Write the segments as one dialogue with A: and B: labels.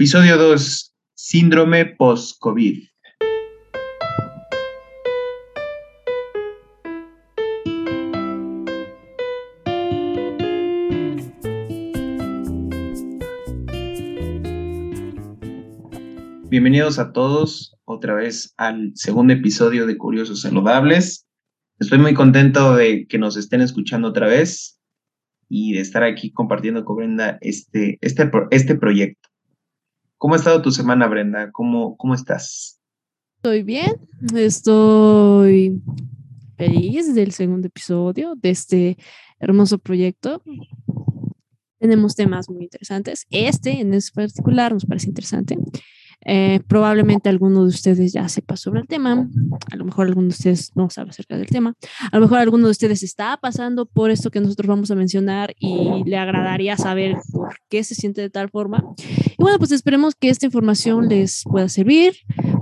A: Episodio 2. Síndrome post-COVID. Bienvenidos a todos otra vez al segundo episodio de Curiosos Saludables. Estoy muy contento de que nos estén escuchando otra vez y de estar aquí compartiendo con Brenda este, este, este proyecto. ¿Cómo ha estado tu semana, Brenda? ¿Cómo, cómo estás?
B: Estoy bien, estoy feliz del segundo episodio de este hermoso proyecto. Tenemos temas muy interesantes. Este en particular nos parece interesante. Eh, probablemente alguno de ustedes ya sepa sobre el tema, a lo mejor alguno de ustedes no sabe acerca del tema, a lo mejor alguno de ustedes está pasando por esto que nosotros vamos a mencionar y le agradaría saber por qué se siente de tal forma. Y bueno, pues esperemos que esta información les pueda servir,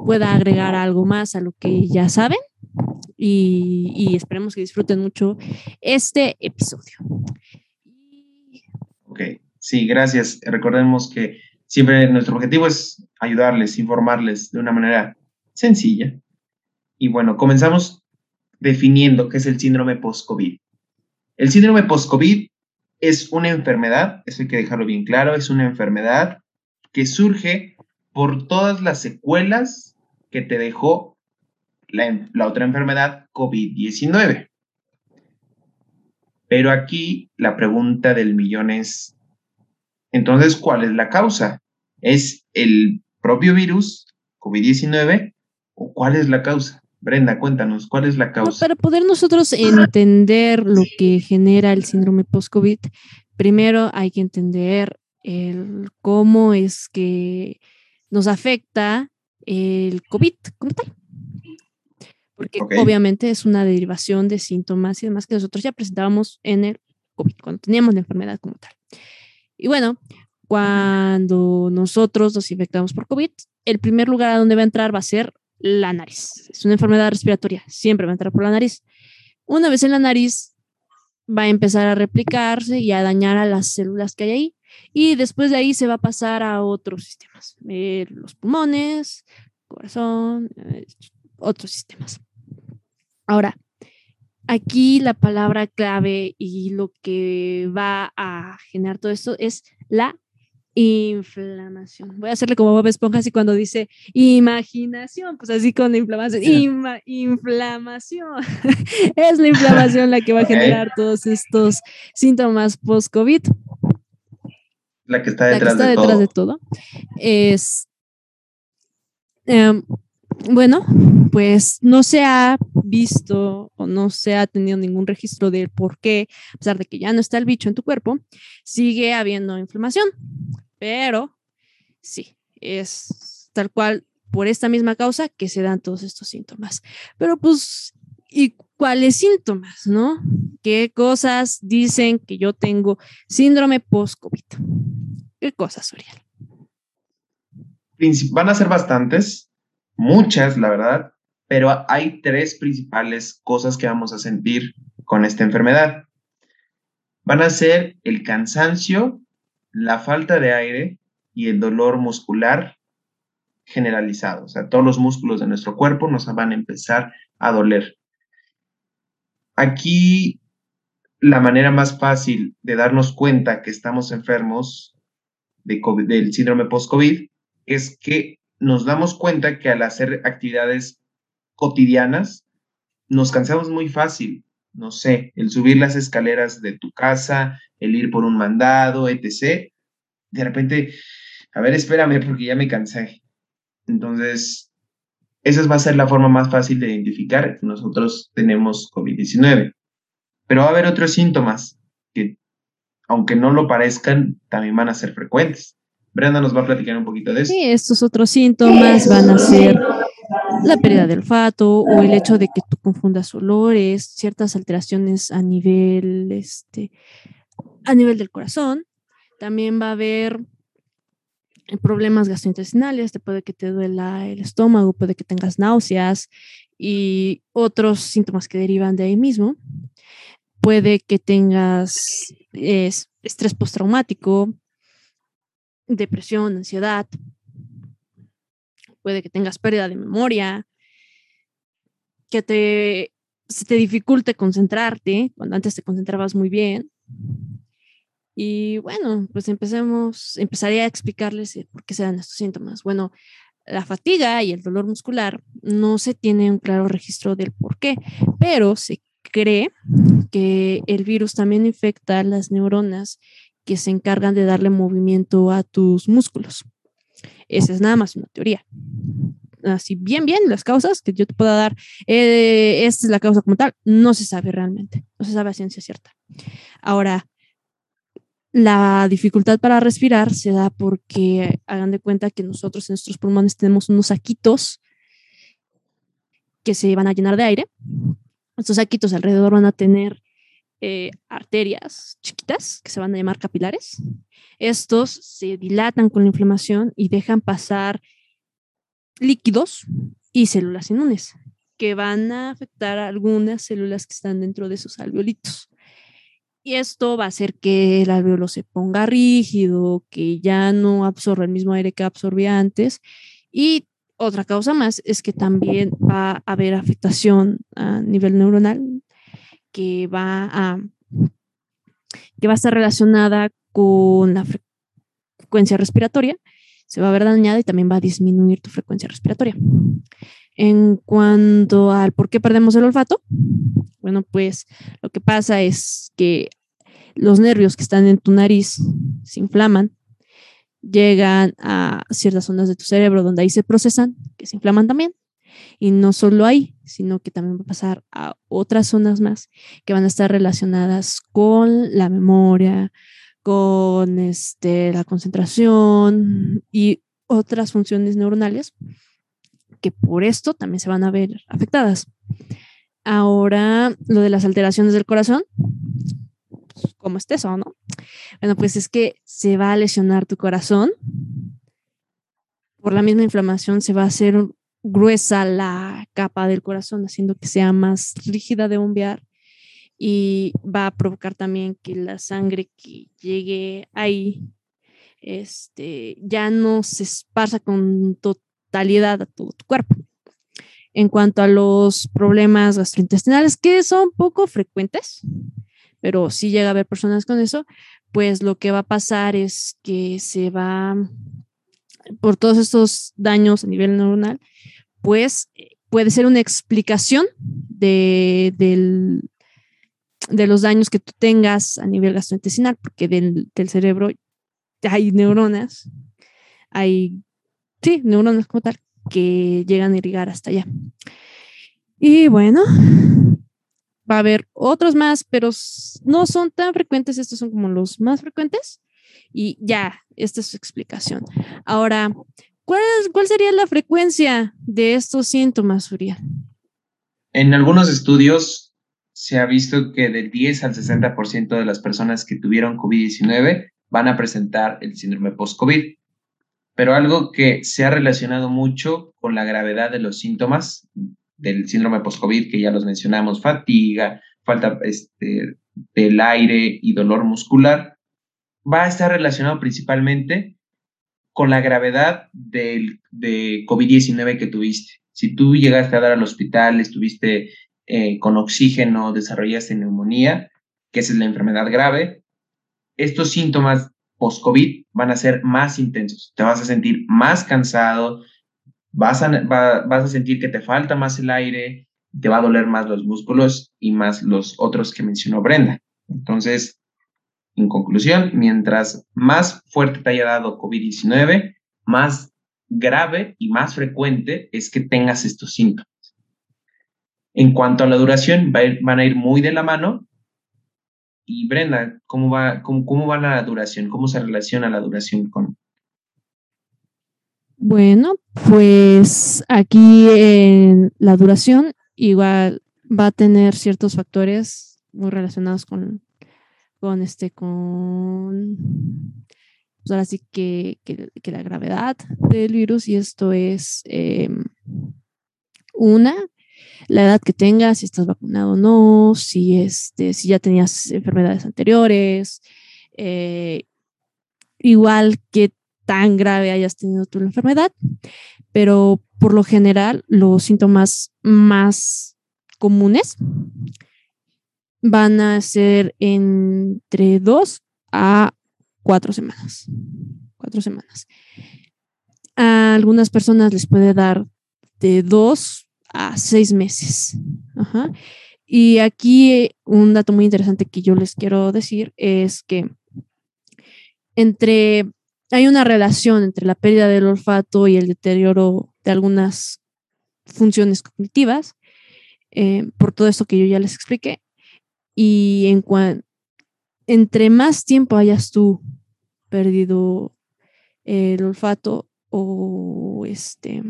B: pueda agregar algo más a lo que ya saben y, y esperemos que disfruten mucho este episodio.
A: Ok, sí, gracias. Recordemos que Siempre nuestro objetivo es ayudarles, informarles de una manera sencilla. Y bueno, comenzamos definiendo qué es el síndrome post-COVID. El síndrome post-COVID es una enfermedad, eso hay que dejarlo bien claro, es una enfermedad que surge por todas las secuelas que te dejó la, la otra enfermedad COVID-19. Pero aquí la pregunta del millón es, entonces, ¿cuál es la causa? ¿Es el propio virus COVID-19 o cuál es la causa? Brenda, cuéntanos, ¿cuál es la causa?
B: para poder nosotros entender lo que genera el síndrome post-COVID, primero hay que entender el cómo es que nos afecta el COVID como tal. Porque obviamente es una derivación de síntomas y demás que nosotros ya presentábamos en el COVID, cuando teníamos la enfermedad como tal. Y bueno, cuando nosotros nos infectamos por COVID, el primer lugar a donde va a entrar va a ser la nariz. Es una enfermedad respiratoria, siempre va a entrar por la nariz. Una vez en la nariz, va a empezar a replicarse y a dañar a las células que hay ahí. Y después de ahí se va a pasar a otros sistemas, eh, los pulmones, corazón, eh, otros sistemas. Ahora, aquí la palabra clave y lo que va a generar todo esto es la inflamación. Voy a hacerle como Bob Esponja así cuando dice imaginación, pues así con inflamación. inflamación. es la inflamación la que va a generar todos estos síntomas post-COVID.
A: La que está detrás,
B: de, detrás todo. de todo. Es em, bueno, pues no se ha visto o no se ha tenido ningún registro de por qué, a pesar de que ya no está el bicho en tu cuerpo, sigue habiendo inflamación. Pero sí, es tal cual por esta misma causa que se dan todos estos síntomas. Pero pues, ¿y cuáles síntomas, no? ¿Qué cosas dicen que yo tengo síndrome post-COVID? ¿Qué cosas, Oriel?
A: Van a ser bastantes, muchas, la verdad, pero hay tres principales cosas que vamos a sentir con esta enfermedad. Van a ser el cansancio, la falta de aire y el dolor muscular generalizado. O sea, todos los músculos de nuestro cuerpo nos van a empezar a doler. Aquí la manera más fácil de darnos cuenta que estamos enfermos de del síndrome post-COVID es que nos damos cuenta que al hacer actividades cotidianas, nos cansamos muy fácil. No sé, el subir las escaleras de tu casa, el ir por un mandado, etc. De repente, a ver, espérame porque ya me cansé. Entonces, esa va a ser la forma más fácil de identificar nosotros tenemos COVID-19. Pero va a haber otros síntomas que, aunque no lo parezcan, también van a ser frecuentes. Brenda nos va a platicar un poquito de eso.
B: Sí, estos otros síntomas van a ser la pérdida del olfato o el hecho de que tú confundas olores, ciertas alteraciones a nivel, este, a nivel del corazón. También va a haber problemas gastrointestinales, te puede que te duela el estómago, puede que tengas náuseas y otros síntomas que derivan de ahí mismo. Puede que tengas estrés postraumático, depresión, ansiedad, puede que tengas pérdida de memoria, que te, se te dificulte concentrarte cuando antes te concentrabas muy bien. Y bueno, pues empecemos, empezaría a explicarles por qué se dan estos síntomas. Bueno, la fatiga y el dolor muscular no se tiene un claro registro del por qué, pero se cree que el virus también infecta las neuronas que se encargan de darle movimiento a tus músculos. Esa es nada más una teoría. Así bien, bien, las causas que yo te pueda dar, eh, esta es la causa como tal, no se sabe realmente, no se sabe a ciencia cierta. Ahora, la dificultad para respirar se da porque hagan de cuenta que nosotros en nuestros pulmones tenemos unos saquitos que se van a llenar de aire. Estos saquitos alrededor van a tener eh, arterias chiquitas que se van a llamar capilares. Estos se dilatan con la inflamación y dejan pasar líquidos y células inmunes que van a afectar a algunas células que están dentro de esos alveolitos. Y esto va a hacer que el alveolo se ponga rígido, que ya no absorba el mismo aire que absorbía antes. Y otra causa más es que también va a haber afectación a nivel neuronal que va a, que va a estar relacionada con la frecuencia respiratoria, se va a ver dañada y también va a disminuir tu frecuencia respiratoria. En cuanto al por qué perdemos el olfato, bueno, pues lo que pasa es que los nervios que están en tu nariz se inflaman, llegan a ciertas zonas de tu cerebro donde ahí se procesan, que se inflaman también. Y no solo ahí, sino que también va a pasar a otras zonas más que van a estar relacionadas con la memoria, con este, la concentración y otras funciones neuronales que por esto también se van a ver afectadas. Ahora, lo de las alteraciones del corazón, ¿cómo es eso, no? Bueno, pues es que se va a lesionar tu corazón. Por la misma inflamación se va a hacer gruesa la capa del corazón, haciendo que sea más rígida de bombear y va a provocar también que la sangre que llegue ahí este, ya no se esparza con totalidad a todo tu cuerpo. En cuanto a los problemas gastrointestinales, que son poco frecuentes, pero sí llega a haber personas con eso, pues lo que va a pasar es que se va, por todos estos daños a nivel neuronal, pues eh, puede ser una explicación de, de los daños que tú tengas a nivel gastrointestinal, porque del, cerebro hay neuronas, hay, sí, neuronas como tal, que llegan a irrigar hasta allá. Y bueno, va a haber otros más, pero no son tan frecuentes, estos son como los más frecuentes. Y ya, esta es su explicación. Ahora, ¿cuál, cuál sería la frecuencia de estos síntomas, Uriel?
A: En algunos estudios se ha visto que del 10 al 60% de las personas que tuvieron COVID-19 van a presentar el síndrome post-COVID. Pero algo que se ha relacionado mucho con la gravedad de los síntomas del síndrome post-COVID, que ya los mencionamos, fatiga, falta este, del aire y dolor muscular, va a estar relacionado principalmente con la gravedad del, de COVID-19 que tuviste. Si tú llegaste a dar al hospital, estuviste eh, con oxígeno, desarrollaste neumonía, que esa es la enfermedad grave, estos síntomas post-COVID van a ser más intensos. Te vas a sentir más cansado, vas a, vas a sentir que te falta más el aire, te va a doler más los músculos y más los otros que mencionó Brenda. Entonces, en conclusión, mientras más fuerte te haya dado COVID-19, más grave y más frecuente es que tengas estos síntomas. En cuanto a la duración, van a ir muy de la mano. Y Brenda, ¿cómo va, cómo va la duración? ¿Cómo se relaciona la duración con,
B: bueno, pues aquí en la duración igual va a tener ciertos factores muy relacionados con, con este, con, pues ahora sí que, que, la gravedad del virus y esto es em, una, la edad que tengas, si estás vacunado o no, si, este, si ya tenías enfermedades anteriores, eh, igual que tan grave hayas tenido tu enfermedad, pero por lo general los síntomas más comunes van a ser entre dos a cuatro semanas. Cuatro semanas. A algunas personas les puede dar de dos a seis meses. Y aquí un dato muy interesante que yo les quiero decir es que entre hay una relación entre la pérdida del olfato y el deterioro de algunas funciones cognitivas, eh, por todo esto que yo ya les expliqué. Y en entre más tiempo hayas tú perdido el olfato o este,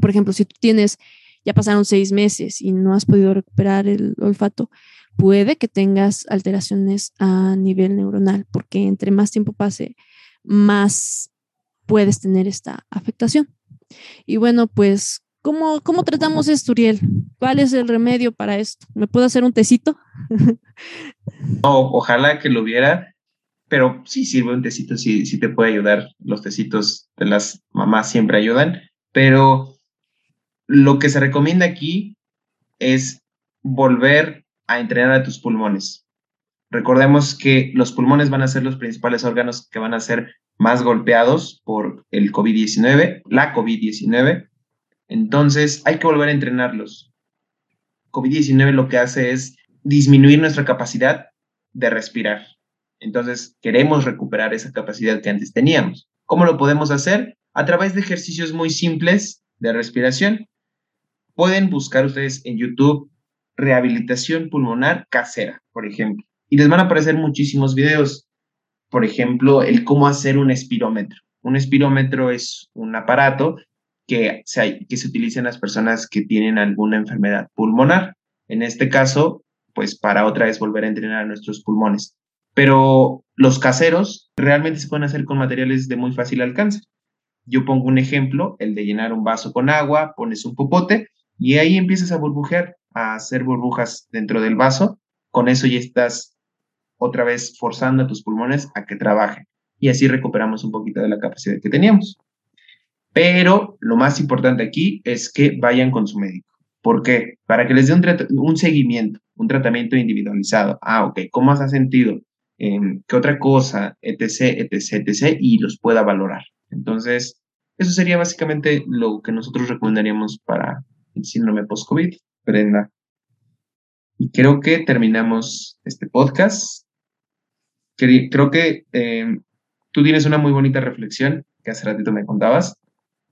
B: por ejemplo, si tú tienes, ya pasaron seis meses y no has podido recuperar el olfato, puede que tengas alteraciones a nivel neuronal, porque entre más tiempo pase, más puedes tener esta afectación. Y bueno, pues, ¿cómo, cómo tratamos esto, Uriel? ¿Cuál es el remedio para esto? ¿Me puedo hacer un tecito?
A: ojalá que lo hubiera, pero sí sirve un tecito, sí, sí te puede ayudar. Los tecitos de las mamás siempre ayudan, pero lo que se recomienda aquí es volver a entrenar a tus pulmones. Recordemos que los pulmones van a ser los principales órganos que van a ser más golpeados por el COVID-19, la COVID-19. Entonces, hay que volver a entrenarlos. COVID-19 lo que hace es disminuir nuestra capacidad de respirar. Entonces, queremos recuperar esa capacidad que antes teníamos. ¿Cómo lo podemos hacer? A través de ejercicios muy simples de respiración. Pueden buscar ustedes en YouTube rehabilitación pulmonar casera, por ejemplo y les van a aparecer muchísimos videos. Por ejemplo, el cómo hacer un espirómetro. Un espirómetro es un aparato que se, que se utiliza en las personas que tienen alguna enfermedad pulmonar. En este caso, pues para otra vez volver a entrenar nuestros pulmones. Pero los caseros realmente se pueden hacer con materiales de muy fácil alcance. Yo pongo un ejemplo, el de llenar un vaso con agua, pones un popote y ahí empiezas a burbujear, a hacer burbujas dentro del vaso. Con eso ya estás otra vez forzando a tus pulmones a que trabajen. Y así recuperamos un poquito de la capacidad que teníamos. Pero lo más importante aquí es que vayan con su médico. ¿Por qué? Para que les dé un, seguimiento, un tratamiento individualizado. Ah, ok, ¿cómo has sentido? Em, ¿Qué otra cosa? Etc, etc, etc. Y los pueda valorar. Entonces, eso sería básicamente lo que nosotros recomendaríamos para el síndrome post-COVID. Brenda. Y creo que terminamos este podcast creo que eh, tú tienes una muy bonita reflexión que hace ratito me contabas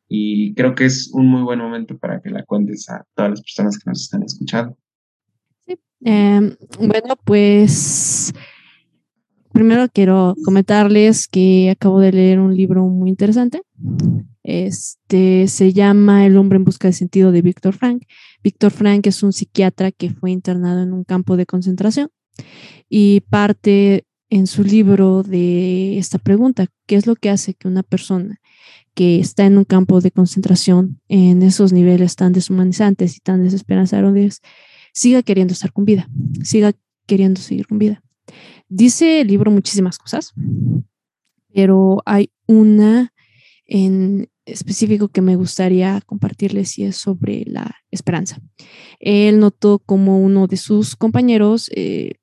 A: y creo que es un muy buen momento para que la cuentes a todas las personas que nos están escuchando.
B: Sí. Em, bueno, pues primero quiero comentarles que acabo de leer un libro muy interesante. Este se llama El hombre en busca de sentido de Víctor Frank. Víctor Frank es un psiquiatra que fue internado en un campo de concentración y parte en su libro de esta pregunta, ¿qué es lo que hace que una persona que está en un campo de concentración en esos niveles tan deshumanizantes y tan desesperanzadores siga queriendo estar con vida, siga queriendo seguir con vida? Dice el libro muchísimas cosas, pero hay una en específico que me gustaría compartirles y es sobre la esperanza. Él notó como uno de sus compañeros eh,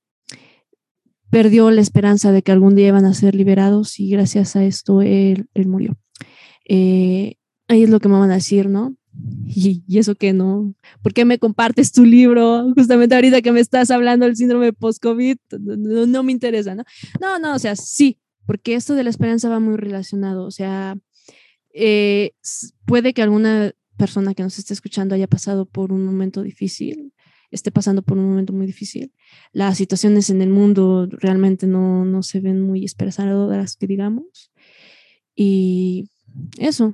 B: perdió la esperanza de que algún día iban a ser liberados y gracias a esto él, murió. Eh, ahí es lo que me van a decir, ¿no? Y, eso que no, ¿por qué me compartes tu libro justamente ahorita que me estás hablando del síndrome post-COVID? No, me interesa, ¿no? No, no, o sea, sí, porque esto de la esperanza va muy relacionado, o sea, eh, puede que alguna persona que nos esté escuchando haya pasado por un momento difícil, esté pasando por un momento muy difícil. Las situaciones en el mundo realmente no, no se ven muy esperanzadoras, que digamos. Y eso,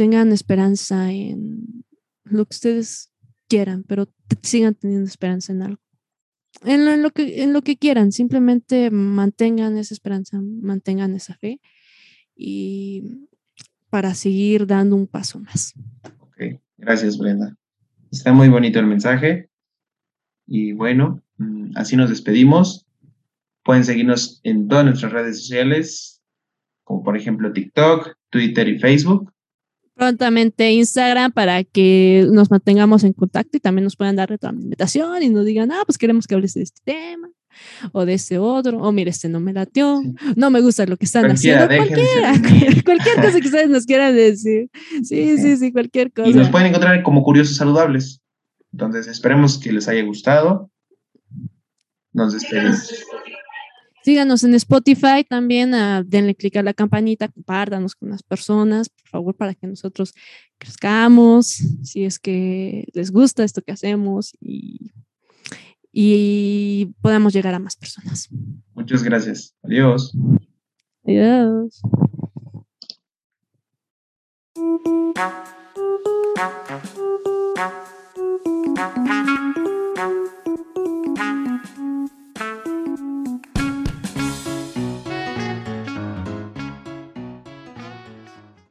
B: tengan esperanza en lo que ustedes quieran, pero sigan teniendo esperanza en algo. En lo, que, en lo que quieran, simplemente mantengan esa esperanza, mantengan esa fe y para seguir dando un paso más.
A: Ok, gracias Brenda. Está muy bonito el mensaje. Y bueno, mm, así nos despedimos. Pueden seguirnos en todas nuestras redes sociales como por ejemplo TikTok, Twitter y Facebook.
B: Prontamente Instagram para que nos mantengamos en contacto y también nos puedan dar retroalimentación y nos digan, ah, pues queremos que hables de este tema o de ese otro, o mire, este no me latió, no me gusta lo que están haciendo, cualquiera, cualquier cosa que ustedes nos quieran decir. Sí, sí, sí, cualquier cosa.
A: Y nos pueden encontrar como curiosos saludables. Entonces, esperemos que les haya gustado. Nos despedimos.
B: Síganos en Spotify también, ah, denle clic a la campanita, compártanos con las personas, por favor, para que nosotros crezcamos, si es que les gusta esto que hacemos y, podamos llegar a más personas.
A: Muchas gracias. Adiós.
B: Adiós.